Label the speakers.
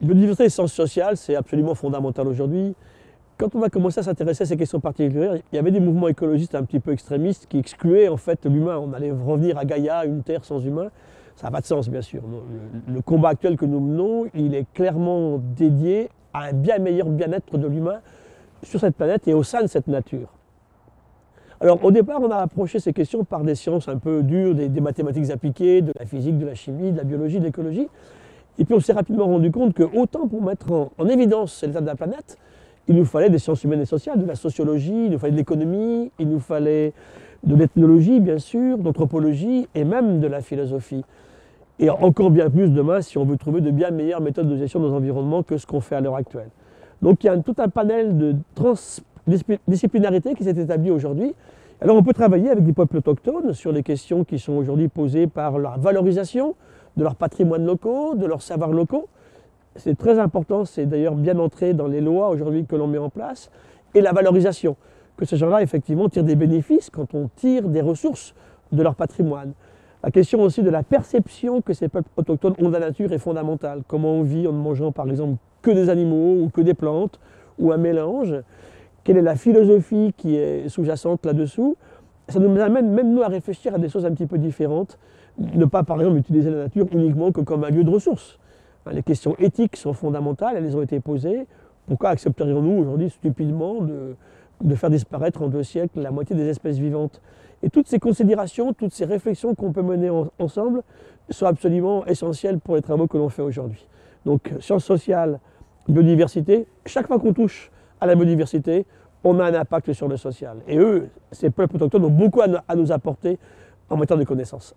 Speaker 1: Biodiversité et sciences sociales, c'est absolument fondamental aujourd'hui. Quand on a commencé à s'intéresser à ces questions particulières, il y avait des mouvements écologistes un petit peu extrémistes qui excluaient en fait l'humain. On allait revenir à Gaïa, une terre sans humain. Ça n'a pas de sens, bien sûr. Le, combat actuel que nous menons, il est clairement dédié à un bien meilleur bien-être de l'humain sur cette planète et au sein de cette nature. Alors au départ, on a approché ces questions par des sciences un peu dures, des, mathématiques appliquées, de la physique, de la chimie, de la biologie, de l'écologie. Et puis on s'est rapidement rendu compte que autant pour mettre en, en évidence l'état de la planète, il nous fallait des sciences humaines et sociales, de la sociologie, il nous fallait de l'économie, il nous fallait de l'ethnologie bien sûr, d'anthropologie et même de la philosophie. Et encore bien plus demain si on veut trouver de bien meilleures méthodes de gestion de nos environnements que ce qu'on fait à l'heure actuelle. Donc il y a tout un panel de transdisciplinarité qui s'est établi aujourd'hui. Alors on peut travailler avec des peuples autochtones sur les questions qui sont aujourd'hui posées par la valorisation de leur patrimoine locaux, de leurs savoirs locaux. C'est très important, c'est d'ailleurs bien entré dans les lois aujourd'hui que l'on met en place. Et la valorisation, que ces gens-là effectivement tirent des bénéfices quand on tire des ressources de leur patrimoine. La question aussi de la perception que ces peuples autochtones ont de la nature est fondamentale. Comment on vit en ne mangeant par exemple que des animaux ou que des plantes ou un mélange? Quelle est la philosophie qui est sous-jacente là-dessous? Ça nous amène même nous à réfléchir à des choses un petit peu différentes. Ne pas par exemple utiliser la nature uniquement que comme un lieu de ressources. Hein, les questions éthiques sont fondamentales, elles ont été posées. Pourquoi accepterions-nous aujourd'hui stupidement de, de faire disparaître en deux siècles la moitié des espèces vivantes? Et toutes ces considérations, toutes ces réflexions qu'on peut mener ensemble sont absolument essentielles pour les travaux que l'on fait aujourd'hui. Donc sciences sociales, biodiversité, chaque fois qu'on touche à la biodiversité, on a un impact sur le social. Et eux, ces peuples autochtones ont beaucoup à nous apporter en matière de connaissances.